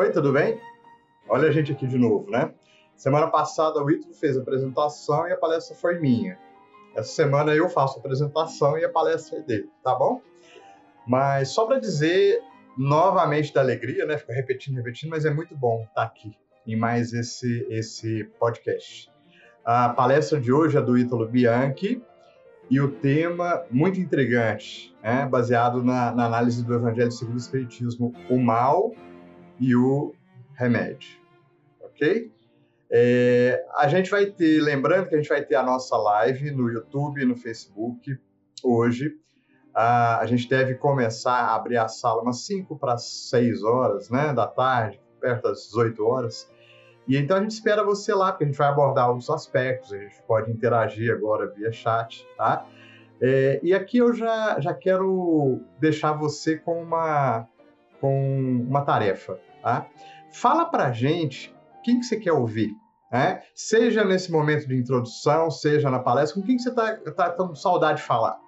Oi, tudo bem? Olha a gente aqui de novo, né? Semana passada o Ítalo fez a apresentação e a palestra foi minha. Essa semana eu faço a apresentação e a palestra é dele, tá bom? Mas só para dizer novamente da alegria, né? Fico repetindo, repetindo, mas é muito bom estar aqui em mais esse, esse podcast. A palestra de hoje é do Ítalo Bianchi e o tema muito intrigante, né? baseado na, na análise do Evangelho segundo o Espiritismo, o mal e o remédio, ok? É, a gente vai ter, lembrando que a gente vai ter a nossa live no YouTube e no Facebook hoje. A, a gente deve começar a abrir a sala umas 5 para 6 horas né, da tarde, perto das 18 horas. E então a gente espera você lá, porque a gente vai abordar alguns aspectos, a gente pode interagir agora via chat, tá? É, e aqui eu já, já quero deixar você com uma, com uma tarefa, tá? Fala pra gente quem que você quer ouvir, né? Seja nesse momento de introdução, seja na palestra, com quem que você está tá com saudade de falar,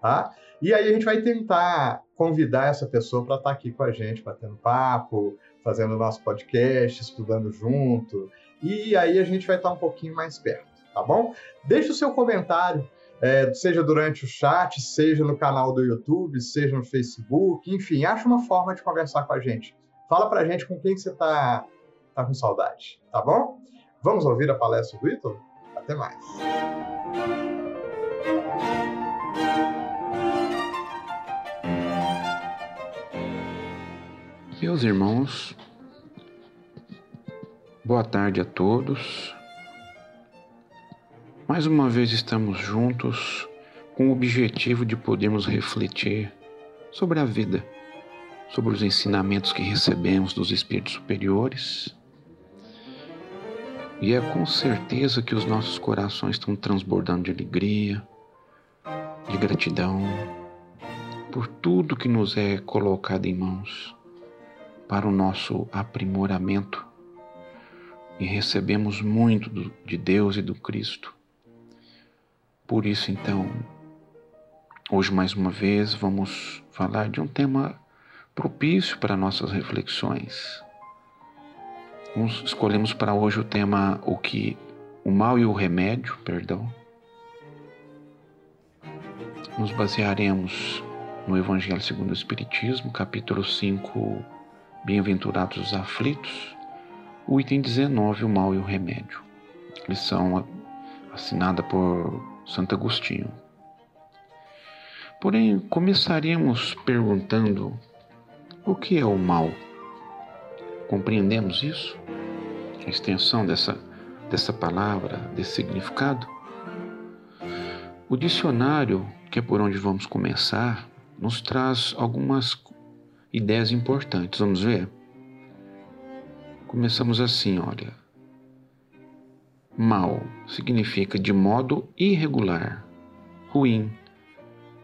tá? E aí a gente vai tentar convidar essa pessoa para estar tá aqui com a gente, batendo papo, fazendo nosso podcast, estudando junto. E aí a gente vai estar tá um pouquinho mais perto, tá bom? Deixe o seu comentário, é, seja durante o chat, seja no canal do YouTube, seja no Facebook, enfim, acha uma forma de conversar com a gente. Fala pra gente com quem você está tá com saudade, tá bom? Vamos ouvir a palestra do Ítalo? Até mais. Meus irmãos, boa tarde a todos. Mais uma vez estamos juntos com o objetivo de podermos refletir sobre a vida, sobre os ensinamentos que recebemos dos espíritos superiores e é com certeza que os nossos corações estão transbordando de alegria, de gratidão por tudo que nos é colocado em mãos para o nosso aprimoramento e recebemos muito de Deus e do Cristo. Por isso, então, hoje mais uma vez vamos falar de um tema propício para nossas reflexões escolhemos para hoje o tema o que o mal e o remédio, perdão. Nos basearemos no Evangelho segundo o Espiritismo, capítulo 5, Bem-aventurados os aflitos, o item 19, o mal e o remédio. Lição assinada por Santo Agostinho. Porém, começaremos perguntando o que é o mal? Compreendemos isso? A extensão dessa, dessa palavra, desse significado? O dicionário, que é por onde vamos começar, nos traz algumas ideias importantes. Vamos ver? Começamos assim, olha. Mal significa de modo irregular, ruim,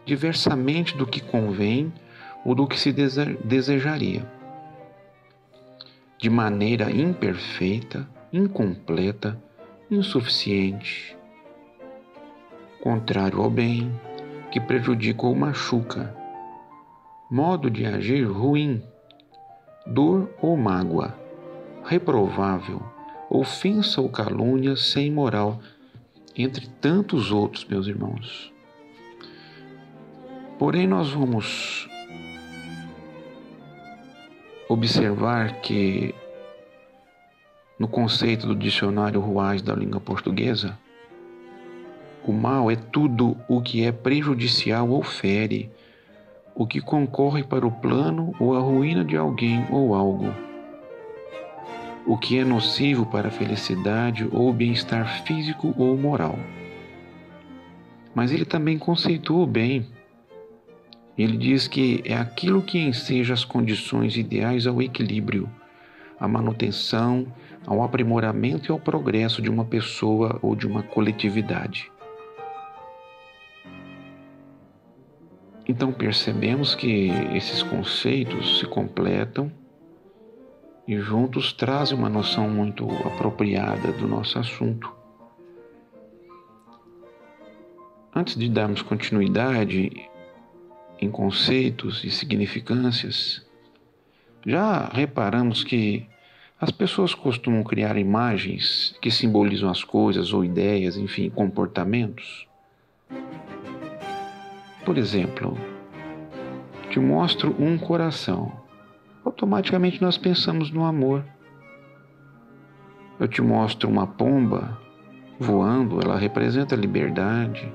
diversamente do que convém ou do que se desejaria. De maneira imperfeita, incompleta, insuficiente, contrário ao bem, que prejudica ou machuca, modo de agir ruim, dor ou mágoa, reprovável, ofensa ou calúnia sem moral, entre tantos outros, meus irmãos. Porém, nós vamos observar que no conceito do dicionário Ruais da língua portuguesa, o mal é tudo o que é prejudicial ou fere, o que concorre para o plano ou a ruína de alguém ou algo, o que é nocivo para a felicidade ou bem-estar físico ou moral. Mas ele também conceitua bem ele diz que é aquilo que enseja as condições ideais ao equilíbrio, à manutenção, ao aprimoramento e ao progresso de uma pessoa ou de uma coletividade. Então percebemos que esses conceitos se completam e juntos trazem uma noção muito apropriada do nosso assunto. Antes de darmos continuidade, em conceitos e significâncias, Já reparamos que as pessoas costumam criar imagens que simbolizam as coisas ou ideias, enfim, comportamentos? Por exemplo, te mostro um coração. Automaticamente nós pensamos no amor. Eu te mostro uma pomba voando, ela representa a liberdade.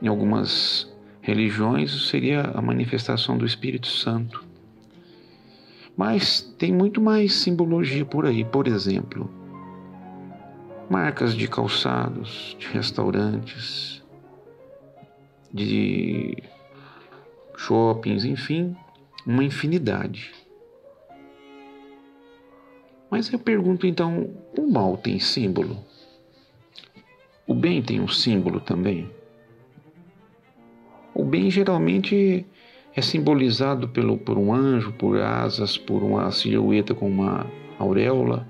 Em algumas religiões seria a manifestação do Espírito Santo. Mas tem muito mais simbologia por aí, por exemplo, marcas de calçados, de restaurantes, de shoppings, enfim, uma infinidade. Mas eu pergunto então: o mal tem símbolo? O bem tem um símbolo também? Bem geralmente é simbolizado pelo, por um anjo, por asas, por uma silhueta com uma auréola.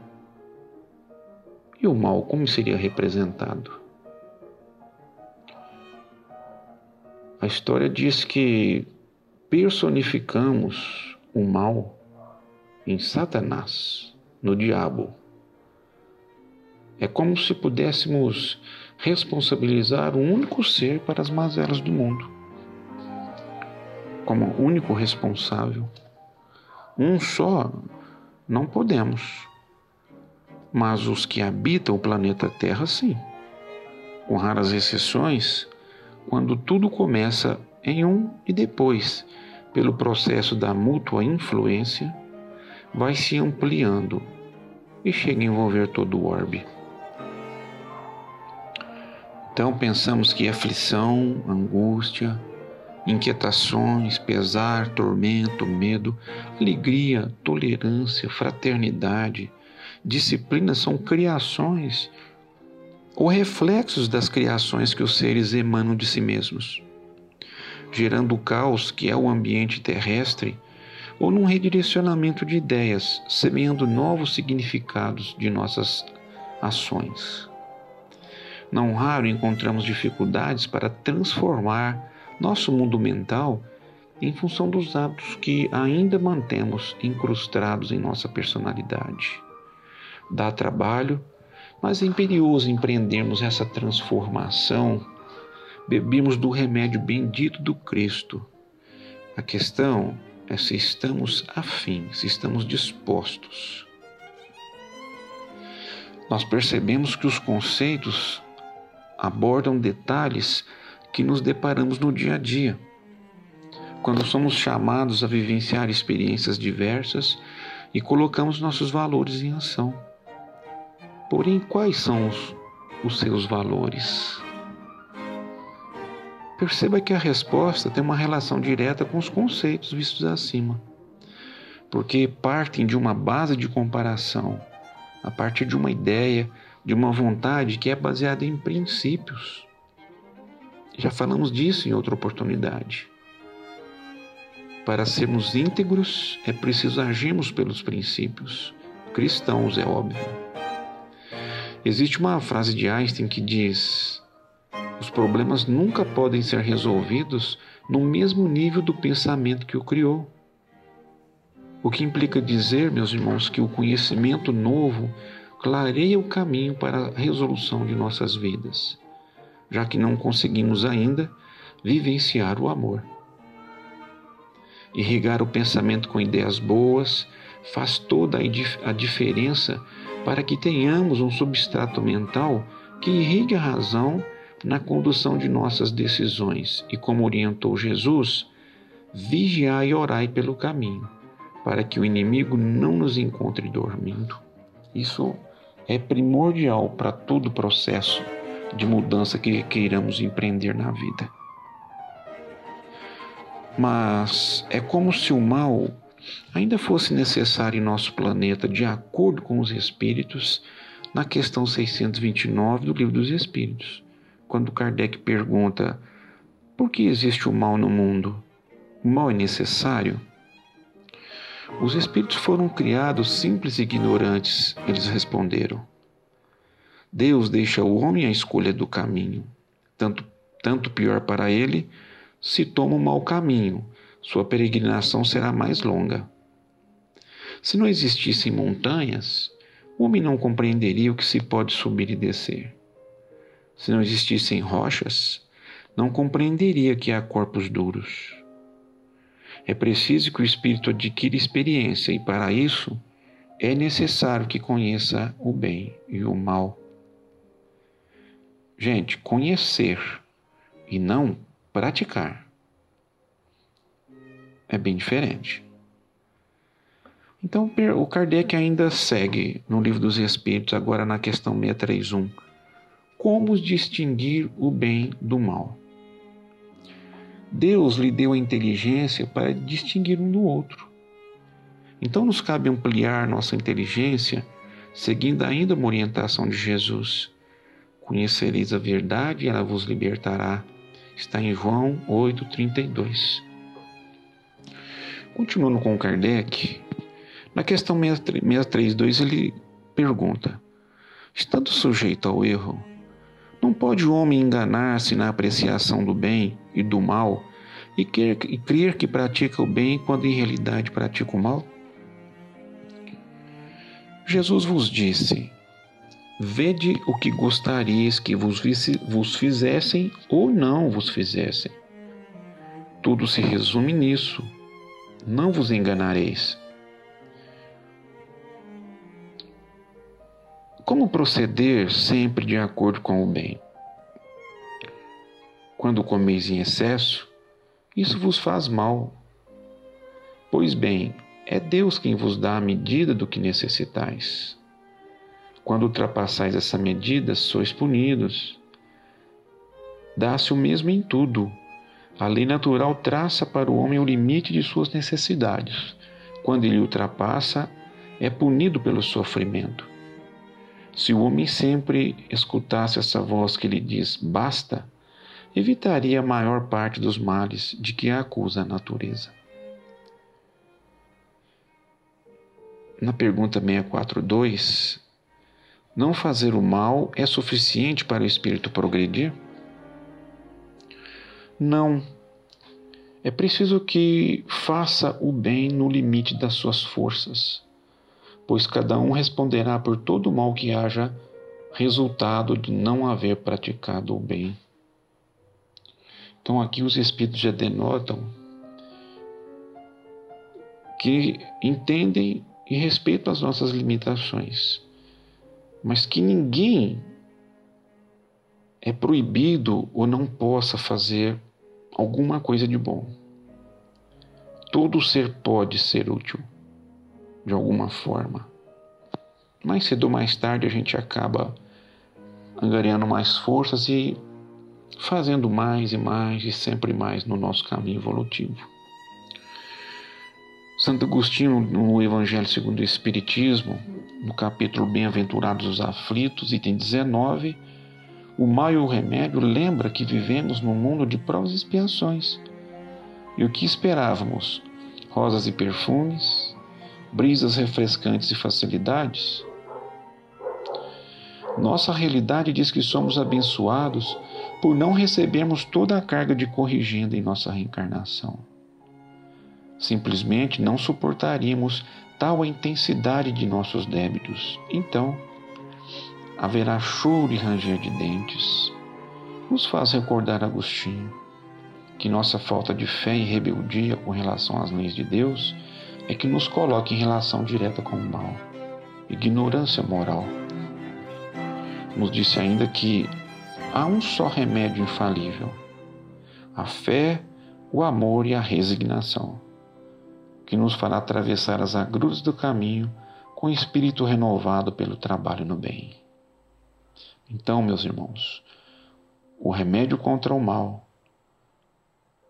E o mal, como seria representado? A história diz que personificamos o mal em Satanás, no diabo. É como se pudéssemos responsabilizar um único ser para as mazelas do mundo. Como único responsável. Um só não podemos. Mas os que habitam o planeta Terra, sim. Com raras exceções, quando tudo começa em um e depois, pelo processo da mútua influência, vai se ampliando e chega a envolver todo o orbe. Então pensamos que aflição, angústia, inquietações, pesar, tormento, medo, alegria, tolerância, fraternidade, disciplina são criações ou reflexos das criações que os seres emanam de si mesmos, gerando o caos que é o ambiente terrestre, ou num redirecionamento de ideias, semeando novos significados de nossas ações. Não raro encontramos dificuldades para transformar nosso mundo mental em função dos hábitos que ainda mantemos incrustados em nossa personalidade. Dá trabalho mas é imperioso empreendermos essa transformação. Bebemos do remédio bendito do Cristo. A questão é se estamos afins, se estamos dispostos. Nós percebemos que os conceitos abordam detalhes que nos deparamos no dia a dia. Quando somos chamados a vivenciar experiências diversas e colocamos nossos valores em ação. Porém, quais são os, os seus valores? Perceba que a resposta tem uma relação direta com os conceitos vistos acima, porque partem de uma base de comparação, a partir de uma ideia, de uma vontade que é baseada em princípios. Já falamos disso em outra oportunidade. Para sermos íntegros, é preciso agirmos pelos princípios cristãos, é óbvio. Existe uma frase de Einstein que diz: os problemas nunca podem ser resolvidos no mesmo nível do pensamento que o criou. O que implica dizer, meus irmãos, que o conhecimento novo clareia o caminho para a resolução de nossas vidas, já que não conseguimos ainda vivenciar o amor. Irrigar o pensamento com ideias boas faz toda a diferença para que tenhamos um substrato mental que irrigue a razão na condução de nossas decisões e, como orientou Jesus, vigiai e orai pelo caminho, para que o inimigo não nos encontre dormindo. Isso é primordial para todo o processo de mudança que queiramos empreender na vida. Mas é como se o mal ainda fosse necessário em nosso planeta, de acordo com os Espíritos, na questão 629 do Livro dos Espíritos, quando Kardec pergunta: por que existe o mal no mundo? O mal é necessário? Os espíritos foram criados simples e ignorantes, eles responderam. Deus deixa o homem a escolha do caminho, tanto, tanto pior para ele se toma o mau caminho, sua peregrinação será mais longa. Se não existissem montanhas, o homem não compreenderia o que se pode subir e descer. Se não existissem rochas, não compreenderia que há corpos duros. É preciso que o espírito adquira experiência e, para isso, é necessário que conheça o bem e o mal. Gente, conhecer e não praticar é bem diferente. Então, o Kardec ainda segue no Livro dos Espíritos, agora na questão 631. Como distinguir o bem do mal? Deus lhe deu a inteligência para distinguir um do outro. Então, nos cabe ampliar nossa inteligência, seguindo ainda uma orientação de Jesus. Conhecereis a verdade e ela vos libertará. Está em João 8,32. Continuando com Kardec, na questão 632 ele pergunta: Estando sujeito ao erro, não pode o homem enganar-se na apreciação do bem e do mal e, quer, e crer que pratica o bem quando em realidade pratica o mal? Jesus vos disse: Vede o que gostarias que vos, vos fizessem ou não vos fizessem. Tudo se resume nisso. Não vos enganareis. Como proceder sempre de acordo com o bem? Quando comeis em excesso, isso vos faz mal. Pois bem, é Deus quem vos dá a medida do que necessitais. Quando ultrapassais essa medida, sois punidos. Dá-se o mesmo em tudo. A lei natural traça para o homem o limite de suas necessidades. Quando ele ultrapassa, é punido pelo sofrimento. Se o homem sempre escutasse essa voz que lhe diz basta, evitaria a maior parte dos males de que a acusa a natureza. Na pergunta 642, não fazer o mal é suficiente para o espírito progredir? Não. É preciso que faça o bem no limite das suas forças pois cada um responderá por todo o mal que haja resultado de não haver praticado o bem. Então aqui os espíritos já denotam que entendem e respeitam as nossas limitações, mas que ninguém é proibido ou não possa fazer alguma coisa de bom. Todo ser pode ser útil de alguma forma. Mais cedo ou mais tarde a gente acaba angariando mais forças e fazendo mais e mais e sempre mais no nosso caminho evolutivo. Santo Agostinho, no Evangelho segundo o Espiritismo, no capítulo Bem-aventurados os aflitos, item 19, o mal e o remédio lembra que vivemos num mundo de provas e expiações. E o que esperávamos? Rosas e perfumes, brisas refrescantes e facilidades? Nossa realidade diz que somos abençoados por não recebermos toda a carga de corrigenda em nossa reencarnação. Simplesmente não suportaríamos tal a intensidade de nossos débitos. Então, haverá choro e ranger de dentes. Nos faz recordar Agostinho que nossa falta de fé e rebeldia com relação às leis de Deus é que nos coloca em relação direta com o mal. Ignorância moral. Nos disse ainda que há um só remédio infalível: a fé, o amor e a resignação, que nos fará atravessar as agruras do caminho com espírito renovado pelo trabalho no bem. Então, meus irmãos, o remédio contra o mal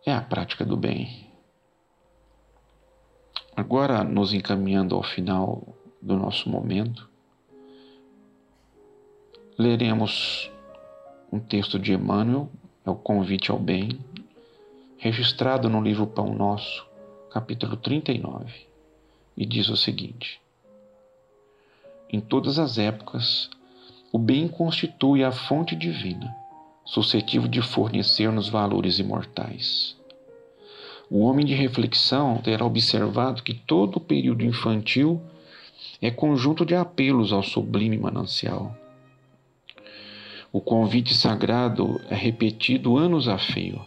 é a prática do bem. Agora, nos encaminhando ao final do nosso momento, leremos um texto de Emmanuel, é o Convite ao Bem, registrado no livro Pão Nosso, capítulo 39, e diz o seguinte: Em todas as épocas, o bem constitui a fonte divina, suscetível de fornecer-nos valores imortais O homem de reflexão terá observado que todo o período infantil é conjunto de apelos ao sublime manancial. O convite sagrado é repetido anos a fio.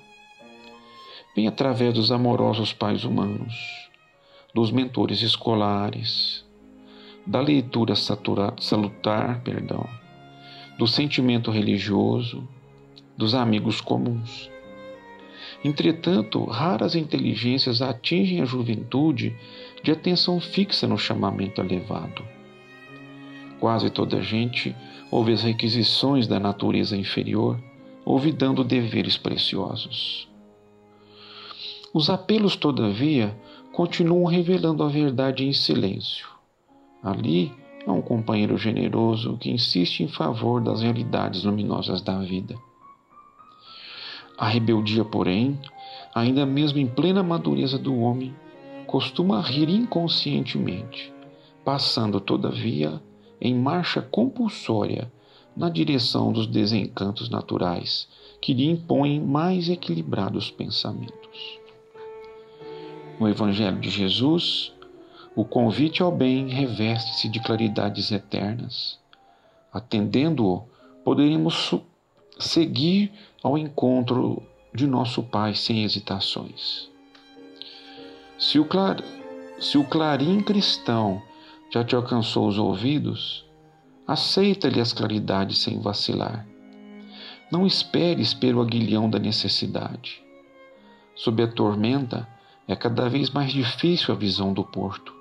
Vem através dos amorosos pais humanos, dos mentores escolares, da leitura salutar, perdão, do sentimento religioso, dos amigos comuns. Entretanto, raras inteligências atingem a juventude de atenção fixa no chamamento elevado. Quase toda a gente ouve as requisições da natureza inferior, olvidando deveres preciosos. Os apelos, todavia, continuam revelando a verdade em silêncio. Ali há um companheiro generoso que insiste em favor das realidades luminosas da vida. A rebeldia, porém, ainda mesmo em plena madureza do homem, costuma rir inconscientemente, passando, todavia, em marcha compulsória na direção dos desencantos naturais que lhe impõem mais equilibrados pensamentos. No Evangelho de Jesus, o convite ao bem reveste-se de claridades eternas. Atendendo-o, poderemos seguir ao encontro de nosso Pai sem hesitações. Se o, clar... Se o clarim cristão já te alcançou os ouvidos, aceita-lhe as claridades sem vacilar. Não esperes pelo aguilhão da necessidade. Sob a tormenta, é cada vez mais difícil a visão do porto.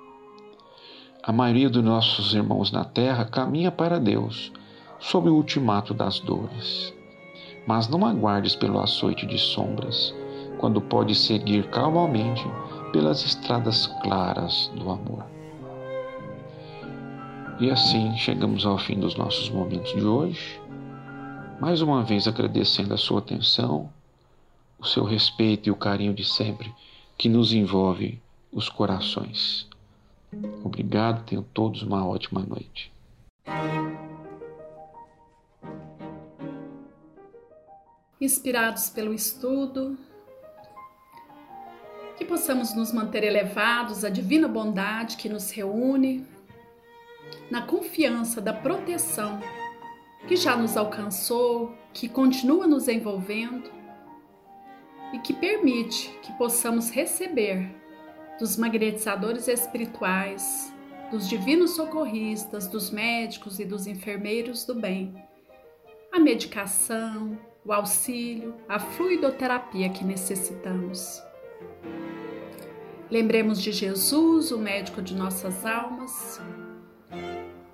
A maioria dos nossos irmãos na terra caminha para Deus, sob o ultimato das dores. Mas não aguardes pelo açoite de sombras, quando pode seguir calmamente pelas estradas claras do amor. E assim chegamos ao fim dos nossos momentos de hoje. Mais uma vez agradecendo a sua atenção, o seu respeito e o carinho de sempre que nos envolve os corações. Obrigado, tenham todos uma ótima noite. Inspirados pelo estudo, que possamos nos manter elevados à divina bondade que nos reúne, na confiança da proteção que já nos alcançou, que continua nos envolvendo e que permite que possamos receber dos magnetizadores espirituais, dos divinos socorristas, dos médicos e dos enfermeiros do bem, a medicação, o auxílio, a fluidoterapia que necessitamos. Lembremos de Jesus, o médico de nossas almas,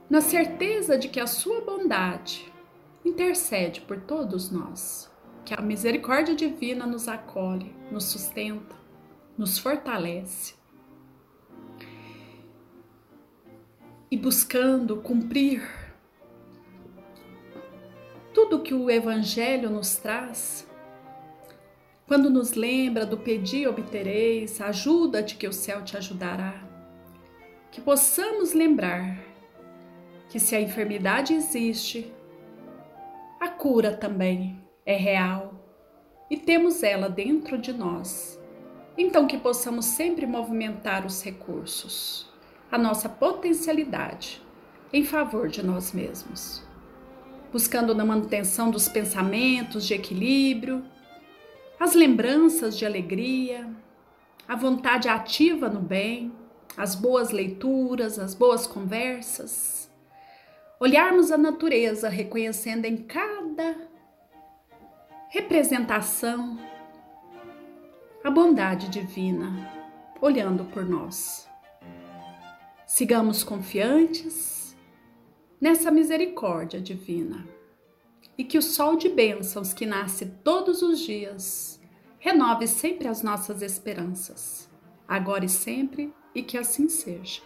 na certeza de que a sua bondade intercede por todos nós, que a misericórdia divina nos acolhe, nos sustenta, nos fortalece. E buscando cumprir tudo que o Evangelho nos traz, quando nos lembra do pedir obtereis, ajuda-te que o céu te ajudará. Que possamos lembrar que se a enfermidade existe, a cura também é real e temos ela dentro de nós. Então que possamos sempre movimentar os recursos, a nossa potencialidade em favor de nós mesmos, buscando na manutenção dos pensamentos de equilíbrio as lembranças de alegria, a vontade ativa no bem, as boas leituras, as boas conversas. Olharmos a natureza reconhecendo em cada representação a bondade divina, olhando por nós. Sigamos confiantes nessa misericórdia divina e que o sol de bênçãos que nasce todos os dias renove sempre as nossas esperanças, agora e sempre, e que assim seja.